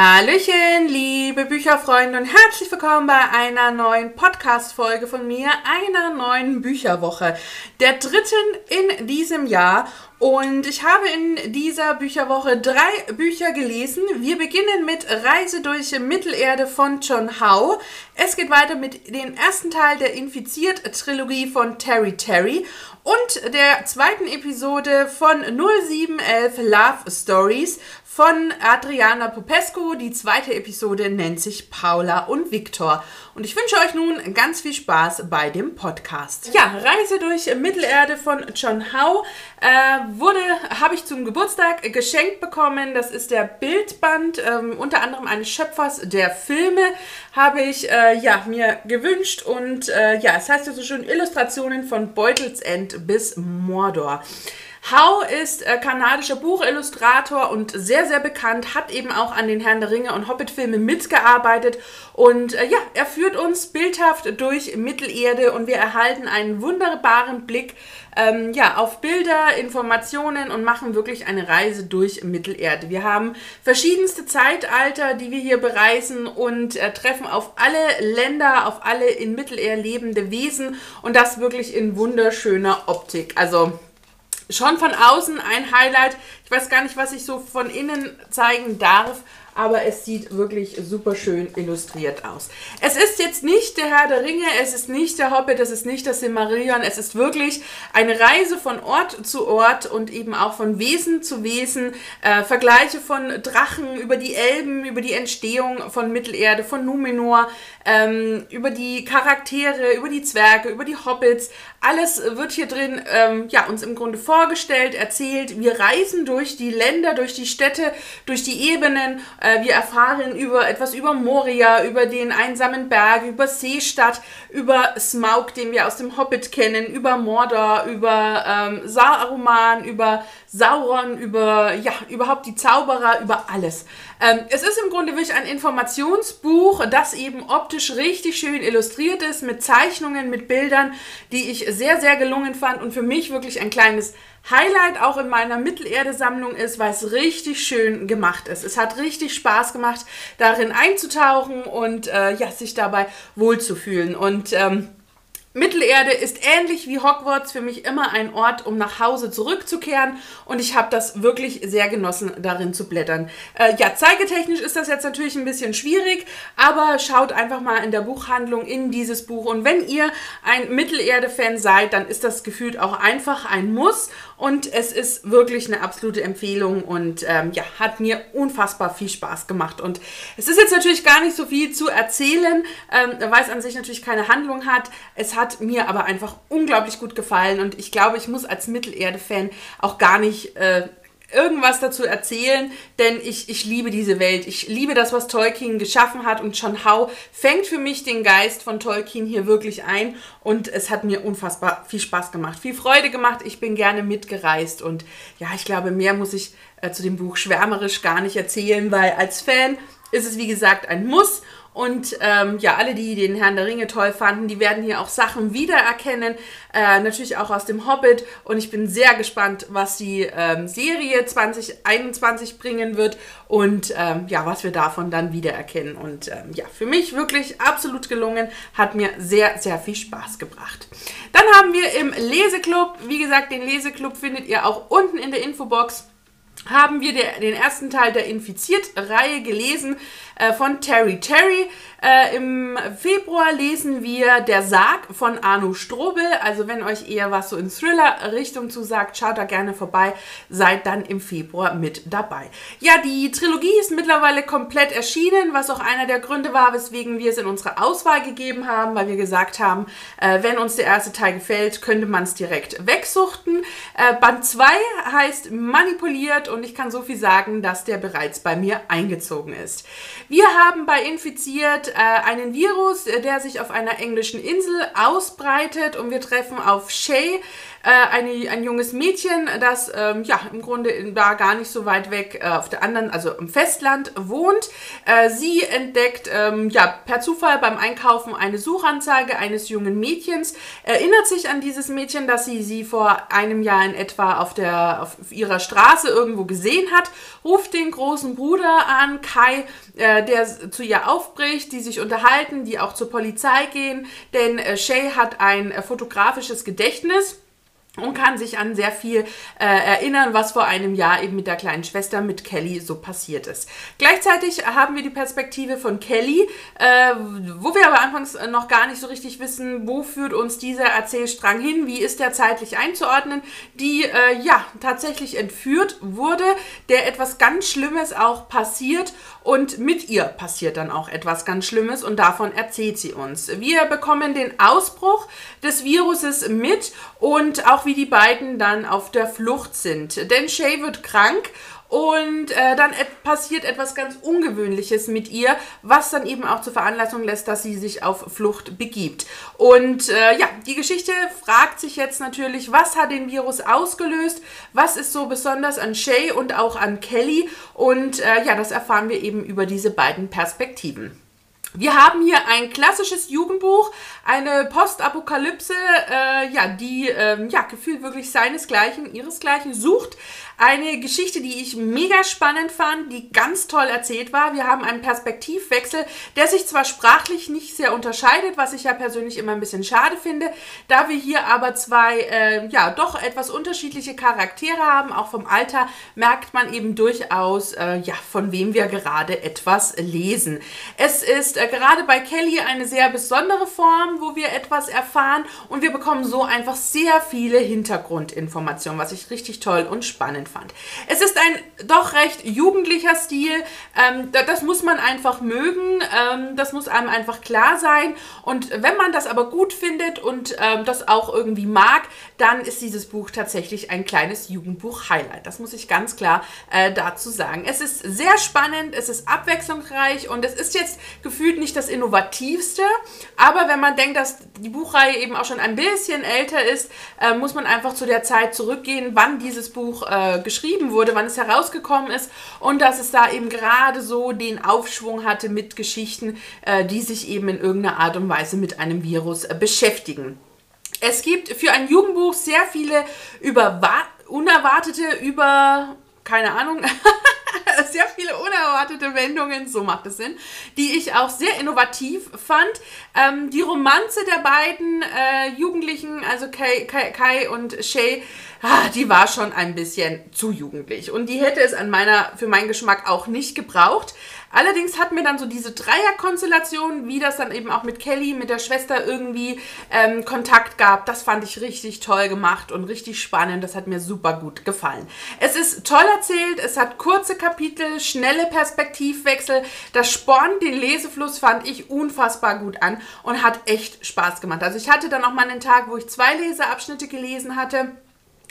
Hallöchen, liebe Bücherfreunde und herzlich willkommen bei einer neuen Podcast-Folge von mir, einer neuen Bücherwoche, der dritten in diesem Jahr. Und ich habe in dieser Bücherwoche drei Bücher gelesen. Wir beginnen mit Reise durch Mittelerde von John Howe. Es geht weiter mit dem ersten Teil der Infiziert-Trilogie von Terry Terry und der zweiten Episode von 0711 Love Stories von Adriana Popescu. Die zweite Episode nennt sich Paula und Viktor. Und ich wünsche euch nun ganz viel Spaß bei dem Podcast. Ja, Reise durch Mittelerde von John Howe äh, wurde, habe ich zum Geburtstag geschenkt bekommen. Das ist der Bildband, ähm, unter anderem eines Schöpfers der Filme, habe ich äh, ja, mir gewünscht. Und äh, ja, es heißt also schon Illustrationen von Beutelsend bis Mordor. Howe ist äh, kanadischer Buchillustrator und sehr, sehr bekannt, hat eben auch an den Herrn der Ringe und Hobbit-Filmen mitgearbeitet. Und äh, ja, er führt uns bildhaft durch Mittelerde und wir erhalten einen wunderbaren Blick ähm, ja, auf Bilder, Informationen und machen wirklich eine Reise durch Mittelerde. Wir haben verschiedenste Zeitalter, die wir hier bereisen und äh, treffen auf alle Länder, auf alle in Mittelerde lebende Wesen und das wirklich in wunderschöner Optik. Also schon von außen ein Highlight. Ich weiß gar nicht, was ich so von innen zeigen darf, aber es sieht wirklich super schön illustriert aus. Es ist jetzt nicht der Herr der Ringe, es ist nicht der Hobbit, es ist nicht das Silmarillion, es ist wirklich eine Reise von Ort zu Ort und eben auch von Wesen zu Wesen, äh, Vergleiche von Drachen über die Elben, über die Entstehung von Mittelerde, von Numenor, ähm, über die Charaktere, über die Zwerge, über die Hobbits. Alles wird hier drin ähm, ja, uns im Grunde vorgestellt, erzählt. Wir reisen durch die Länder, durch die Städte, durch die Ebenen. Wir erfahren über etwas über Moria, über den einsamen Berg, über Seestadt, über Smaug, den wir aus dem Hobbit kennen, über Mordor, über ähm, Saruman, über Sauron, über ja, überhaupt die Zauberer, über alles. Ähm, es ist im Grunde wirklich ein Informationsbuch, das eben optisch richtig schön illustriert ist, mit Zeichnungen, mit Bildern, die ich sehr, sehr gelungen fand und für mich wirklich ein kleines Highlight auch in meiner Mittelerde-Sammlung ist, weil es richtig schön gemacht ist. Es hat richtig Spaß gemacht, darin einzutauchen und äh, ja, sich dabei wohlzufühlen. Und ähm, Mittelerde ist ähnlich wie Hogwarts für mich immer ein Ort, um nach Hause zurückzukehren und ich habe das wirklich sehr genossen, darin zu blättern. Äh, ja, zeigetechnisch ist das jetzt natürlich ein bisschen schwierig, aber schaut einfach mal in der Buchhandlung in dieses Buch und wenn ihr ein Mittelerde-Fan seid, dann ist das gefühlt auch einfach ein Muss und es ist wirklich eine absolute Empfehlung und ähm, ja, hat mir unfassbar viel Spaß gemacht und es ist jetzt natürlich gar nicht so viel zu erzählen, ähm, weil es an sich natürlich keine Handlung hat. Es hat mir aber einfach unglaublich gut gefallen und ich glaube, ich muss als Mittelerde-Fan auch gar nicht äh, irgendwas dazu erzählen, denn ich, ich liebe diese Welt. Ich liebe das, was Tolkien geschaffen hat und John Howe fängt für mich den Geist von Tolkien hier wirklich ein und es hat mir unfassbar viel Spaß gemacht, viel Freude gemacht. Ich bin gerne mitgereist und ja, ich glaube, mehr muss ich äh, zu dem Buch schwärmerisch gar nicht erzählen, weil als Fan ist es wie gesagt ein Muss und ähm, ja, alle, die den Herrn der Ringe toll fanden, die werden hier auch Sachen wiedererkennen. Äh, natürlich auch aus dem Hobbit. Und ich bin sehr gespannt, was die ähm, Serie 2021 bringen wird und ähm, ja, was wir davon dann wiedererkennen. Und ähm, ja, für mich wirklich absolut gelungen. Hat mir sehr, sehr viel Spaß gebracht. Dann haben wir im Leseklub, wie gesagt, den Leseklub findet ihr auch unten in der Infobox haben wir den ersten Teil der Infiziert-Reihe gelesen äh, von Terry Terry. Äh, Im Februar lesen wir Der Sarg von Arno Strobel. Also wenn euch eher was so in Thriller-Richtung zusagt, schaut da gerne vorbei. Seid dann im Februar mit dabei. Ja, die Trilogie ist mittlerweile komplett erschienen, was auch einer der Gründe war, weswegen wir es in unsere Auswahl gegeben haben, weil wir gesagt haben, äh, wenn uns der erste Teil gefällt, könnte man es direkt wegsuchten. Äh, Band 2 heißt Manipuliert und ich kann so viel sagen, dass der bereits bei mir eingezogen ist. Wir haben bei Infiziert äh, einen Virus, äh, der sich auf einer englischen Insel ausbreitet und wir treffen auf Shay, äh, eine, ein junges Mädchen, das ähm, ja im Grunde da gar nicht so weit weg äh, auf der anderen, also im Festland wohnt. Äh, sie entdeckt ähm, ja per Zufall beim Einkaufen eine Suchanzeige eines jungen Mädchens, erinnert sich an dieses Mädchen, dass sie sie vor einem Jahr in etwa auf, der, auf ihrer Straße irgendwo gesehen hat, ruft den großen Bruder an, Kai, äh, der zu ihr aufbricht, die sich unterhalten, die auch zur Polizei gehen, denn äh, Shay hat ein äh, fotografisches Gedächtnis und kann sich an sehr viel äh, erinnern, was vor einem Jahr eben mit der kleinen Schwester, mit Kelly, so passiert ist. Gleichzeitig haben wir die Perspektive von Kelly, äh, wo wir aber anfangs noch gar nicht so richtig wissen, wo führt uns dieser Erzählstrang hin, wie ist der zeitlich einzuordnen, die äh, ja tatsächlich entführt wurde, der etwas ganz Schlimmes auch passiert und mit ihr passiert dann auch etwas ganz Schlimmes und davon erzählt sie uns. Wir bekommen den Ausbruch des Viruses mit und auch wie die beiden dann auf der Flucht sind. Denn Shay wird krank und äh, dann et passiert etwas ganz Ungewöhnliches mit ihr, was dann eben auch zur Veranlassung lässt, dass sie sich auf Flucht begibt. Und äh, ja, die Geschichte fragt sich jetzt natürlich, was hat den Virus ausgelöst? Was ist so besonders an Shay und auch an Kelly? Und äh, ja, das erfahren wir eben über diese beiden Perspektiven. Wir haben hier ein klassisches Jugendbuch, eine Postapokalypse, äh, ja, die ähm, ja, gefühlt wirklich seinesgleichen, ihresgleichen sucht. Eine Geschichte, die ich mega spannend fand, die ganz toll erzählt war. Wir haben einen Perspektivwechsel, der sich zwar sprachlich nicht sehr unterscheidet, was ich ja persönlich immer ein bisschen schade finde, da wir hier aber zwei, äh, ja, doch etwas unterschiedliche Charaktere haben, auch vom Alter, merkt man eben durchaus, äh, ja, von wem wir gerade etwas lesen. Es ist äh, gerade bei Kelly eine sehr besondere Form, wo wir etwas erfahren und wir bekommen so einfach sehr viele Hintergrundinformationen, was ich richtig toll und fand. Es ist ein doch recht jugendlicher Stil. Ähm, das muss man einfach mögen. Ähm, das muss einem einfach klar sein. Und wenn man das aber gut findet und ähm, das auch irgendwie mag, dann ist dieses Buch tatsächlich ein kleines Jugendbuch-Highlight. Das muss ich ganz klar äh, dazu sagen. Es ist sehr spannend, es ist abwechslungsreich und es ist jetzt gefühlt nicht das Innovativste. Aber wenn man denkt, dass die Buchreihe eben auch schon ein bisschen älter ist, äh, muss man einfach zu der Zeit zurückgehen, wann dieses Buch äh, geschrieben wurde, wann es herausgekommen ist und dass es da eben gerade so den Aufschwung hatte mit Geschichten, äh, die sich eben in irgendeiner Art und Weise mit einem Virus äh, beschäftigen. Es gibt für ein Jugendbuch sehr viele über unerwartete, über keine Ahnung, sehr viele unerwartete Wendungen, so macht es Sinn, die ich auch sehr innovativ fand. Ähm, die Romanze der beiden äh, Jugendlichen, also Kai, Kai, Kai und Shay, ah, die war schon ein bisschen zu jugendlich. Und die hätte es an meiner, für meinen Geschmack auch nicht gebraucht. Allerdings hat mir dann so diese Dreierkonstellation, wie das dann eben auch mit Kelly, mit der Schwester irgendwie ähm, Kontakt gab, das fand ich richtig toll gemacht und richtig spannend. Das hat mir super gut gefallen. Es ist toll erzählt, es hat kurze Kapitel, schnelle Perspektivwechsel. Das spornt den Lesefluss, fand ich unfassbar gut an und hat echt Spaß gemacht. Also ich hatte dann auch mal einen Tag, wo ich zwei Leseabschnitte gelesen hatte.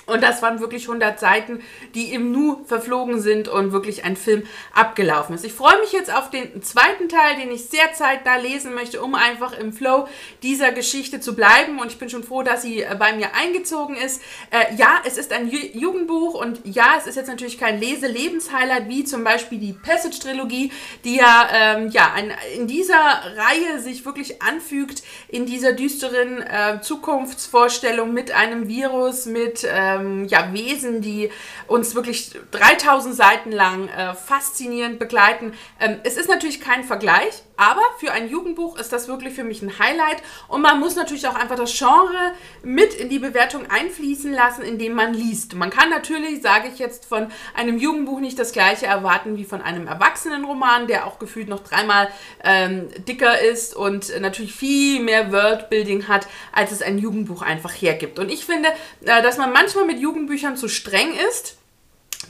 Und das waren wirklich 100 Seiten, die im Nu verflogen sind und wirklich ein Film abgelaufen ist. Ich freue mich jetzt auf den zweiten Teil, den ich sehr zeitnah lesen möchte, um einfach im Flow dieser Geschichte zu bleiben. Und ich bin schon froh, dass sie äh, bei mir eingezogen ist. Äh, ja, es ist ein Ju Jugendbuch und ja, es ist jetzt natürlich kein Lese-Lebenshighlight wie zum Beispiel die Passage-Trilogie, die ja, ähm, ja ein, in dieser Reihe sich wirklich anfügt, in dieser düsteren äh, Zukunftsvorstellung mit einem Virus, mit äh, ähm, ja, Wesen, die uns wirklich 3000 Seiten lang äh, faszinierend begleiten. Ähm, es ist natürlich kein Vergleich, aber für ein Jugendbuch ist das wirklich für mich ein Highlight und man muss natürlich auch einfach das Genre mit in die Bewertung einfließen lassen, indem man liest. Man kann natürlich, sage ich jetzt, von einem Jugendbuch nicht das gleiche erwarten wie von einem Erwachsenenroman, der auch gefühlt noch dreimal ähm, dicker ist und natürlich viel mehr Worldbuilding hat, als es ein Jugendbuch einfach hergibt. Und ich finde, äh, dass man manchmal mit Jugendbüchern zu streng ist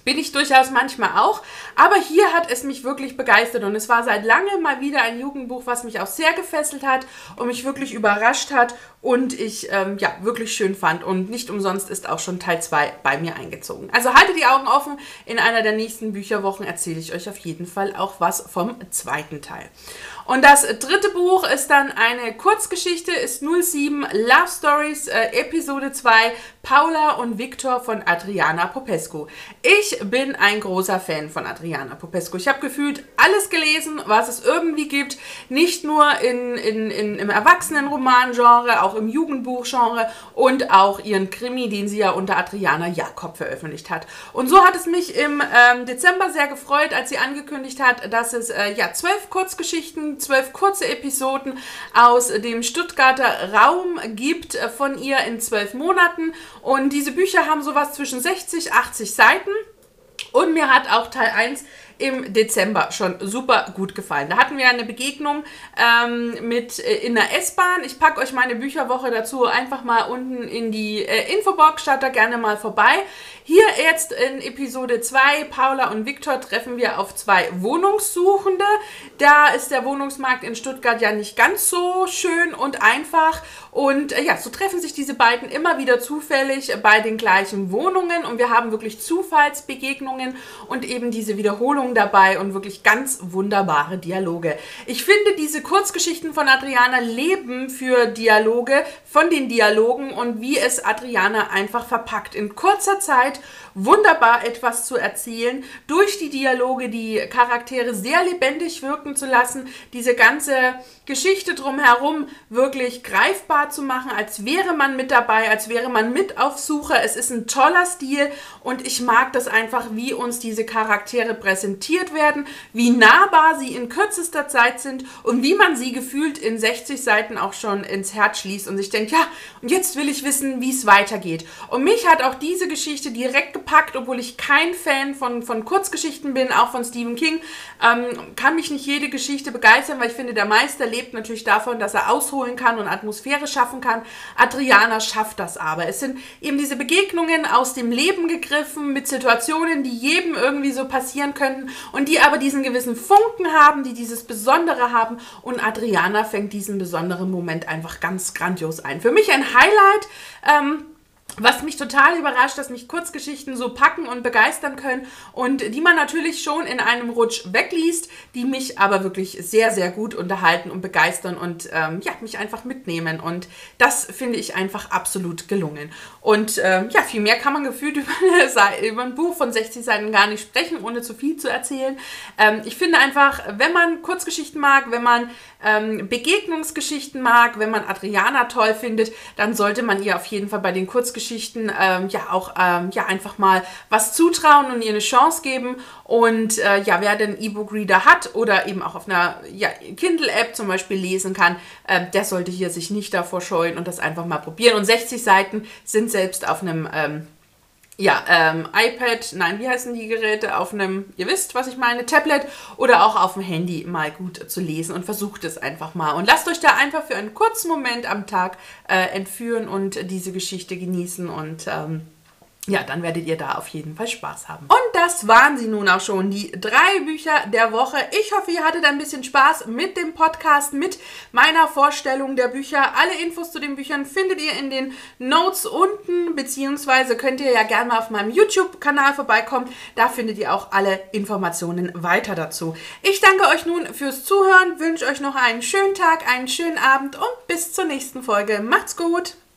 bin ich durchaus manchmal auch. Aber hier hat es mich wirklich begeistert und es war seit langem mal wieder ein Jugendbuch, was mich auch sehr gefesselt hat und mich wirklich überrascht hat und ich ähm, ja wirklich schön fand. Und nicht umsonst ist auch schon Teil 2 bei mir eingezogen. Also haltet die Augen offen. In einer der nächsten Bücherwochen erzähle ich euch auf jeden Fall auch was vom zweiten Teil. Und das dritte Buch ist dann eine Kurzgeschichte, ist 07 Love Stories, äh, Episode 2, Paula und Viktor von Adriana Popescu. Ich bin ein großer Fan von Adriana Popescu. Ich habe gefühlt alles gelesen, was es irgendwie gibt. Nicht nur in, in, in, im Erwachsenenroman-Genre, auch im Jugendbuch-Genre und auch ihren Krimi, den sie ja unter Adriana Jakob veröffentlicht hat. Und so hat es mich im ähm, Dezember sehr gefreut, als sie angekündigt hat, dass es äh, ja zwölf Kurzgeschichten, zwölf kurze Episoden aus dem Stuttgarter Raum gibt äh, von ihr in zwölf Monaten. Und diese Bücher haben sowas zwischen 60, 80 Seiten. Und mir hat auch Teil 1 im Dezember schon super gut gefallen. Da hatten wir eine Begegnung ähm, mit äh, in der S-Bahn. Ich packe euch meine Bücherwoche dazu einfach mal unten in die äh, Infobox. Schaut da gerne mal vorbei. Hier jetzt in Episode 2, Paula und Viktor, treffen wir auf zwei Wohnungssuchende. Da ist der Wohnungsmarkt in Stuttgart ja nicht ganz so schön und einfach. Und äh, ja, so treffen sich diese beiden immer wieder zufällig bei den gleichen Wohnungen. Und wir haben wirklich Zufallsbegegnungen und eben diese Wiederholung dabei und wirklich ganz wunderbare Dialoge. Ich finde, diese Kurzgeschichten von Adriana leben für Dialoge, von den Dialogen und wie es Adriana einfach verpackt. In kurzer Zeit wunderbar etwas zu erzählen, durch die Dialoge die Charaktere sehr lebendig wirken zu lassen, diese ganze Geschichte drumherum wirklich greifbar zu machen, als wäre man mit dabei, als wäre man mit auf Suche. Es ist ein toller Stil und ich mag das einfach, wie uns diese Charaktere präsentiert werden, wie nahbar sie in kürzester Zeit sind und wie man sie gefühlt in 60 Seiten auch schon ins Herz schließt und sich denkt, ja, und jetzt will ich wissen, wie es weitergeht. Und mich hat auch diese Geschichte, direkt gepackt, obwohl ich kein Fan von, von Kurzgeschichten bin, auch von Stephen King. Ähm, kann mich nicht jede Geschichte begeistern, weil ich finde, der Meister lebt natürlich davon, dass er ausholen kann und Atmosphäre schaffen kann. Adriana schafft das aber. Es sind eben diese Begegnungen aus dem Leben gegriffen mit Situationen, die jedem irgendwie so passieren könnten und die aber diesen gewissen Funken haben, die dieses Besondere haben. Und Adriana fängt diesen besonderen Moment einfach ganz grandios ein. Für mich ein Highlight. Ähm, was mich total überrascht, dass mich Kurzgeschichten so packen und begeistern können und die man natürlich schon in einem Rutsch wegliest, die mich aber wirklich sehr, sehr gut unterhalten und begeistern und ähm, ja, mich einfach mitnehmen. Und das finde ich einfach absolut gelungen. Und ähm, ja, viel mehr kann man gefühlt über, über, ein Buch von 60 Seiten gar nicht sprechen, ohne zu viel zu erzählen. Ähm, ich finde einfach, wenn man Kurzgeschichten mag, wenn man ähm, Begegnungsgeschichten mag, wenn man Adriana toll findet, dann sollte man ihr auf jeden Fall bei den Kurzgeschichten ähm, ja auch ähm, ja einfach mal was zutrauen und ihr eine Chance geben. Und äh, ja, wer den E-Book-Reader hat oder eben auch auf einer ja, Kindle-App zum Beispiel lesen kann, äh, der sollte hier sich nicht davor scheuen und das einfach mal probieren. Und 60 Seiten sind selbst auf einem ähm, ja, ähm, iPad, nein, wie heißen die Geräte? Auf einem, ihr wisst, was ich meine, Tablet oder auch auf dem Handy mal gut zu lesen und versucht es einfach mal. Und lasst euch da einfach für einen kurzen Moment am Tag äh, entführen und diese Geschichte genießen und ähm, ja, dann werdet ihr da auf jeden Fall Spaß haben. Und das waren sie nun auch schon, die drei Bücher der Woche. Ich hoffe, ihr hattet ein bisschen Spaß mit dem Podcast, mit meiner Vorstellung der Bücher. Alle Infos zu den Büchern findet ihr in den Notes unten, beziehungsweise könnt ihr ja gerne mal auf meinem YouTube-Kanal vorbeikommen. Da findet ihr auch alle Informationen weiter dazu. Ich danke euch nun fürs Zuhören, wünsche euch noch einen schönen Tag, einen schönen Abend und bis zur nächsten Folge. Macht's gut!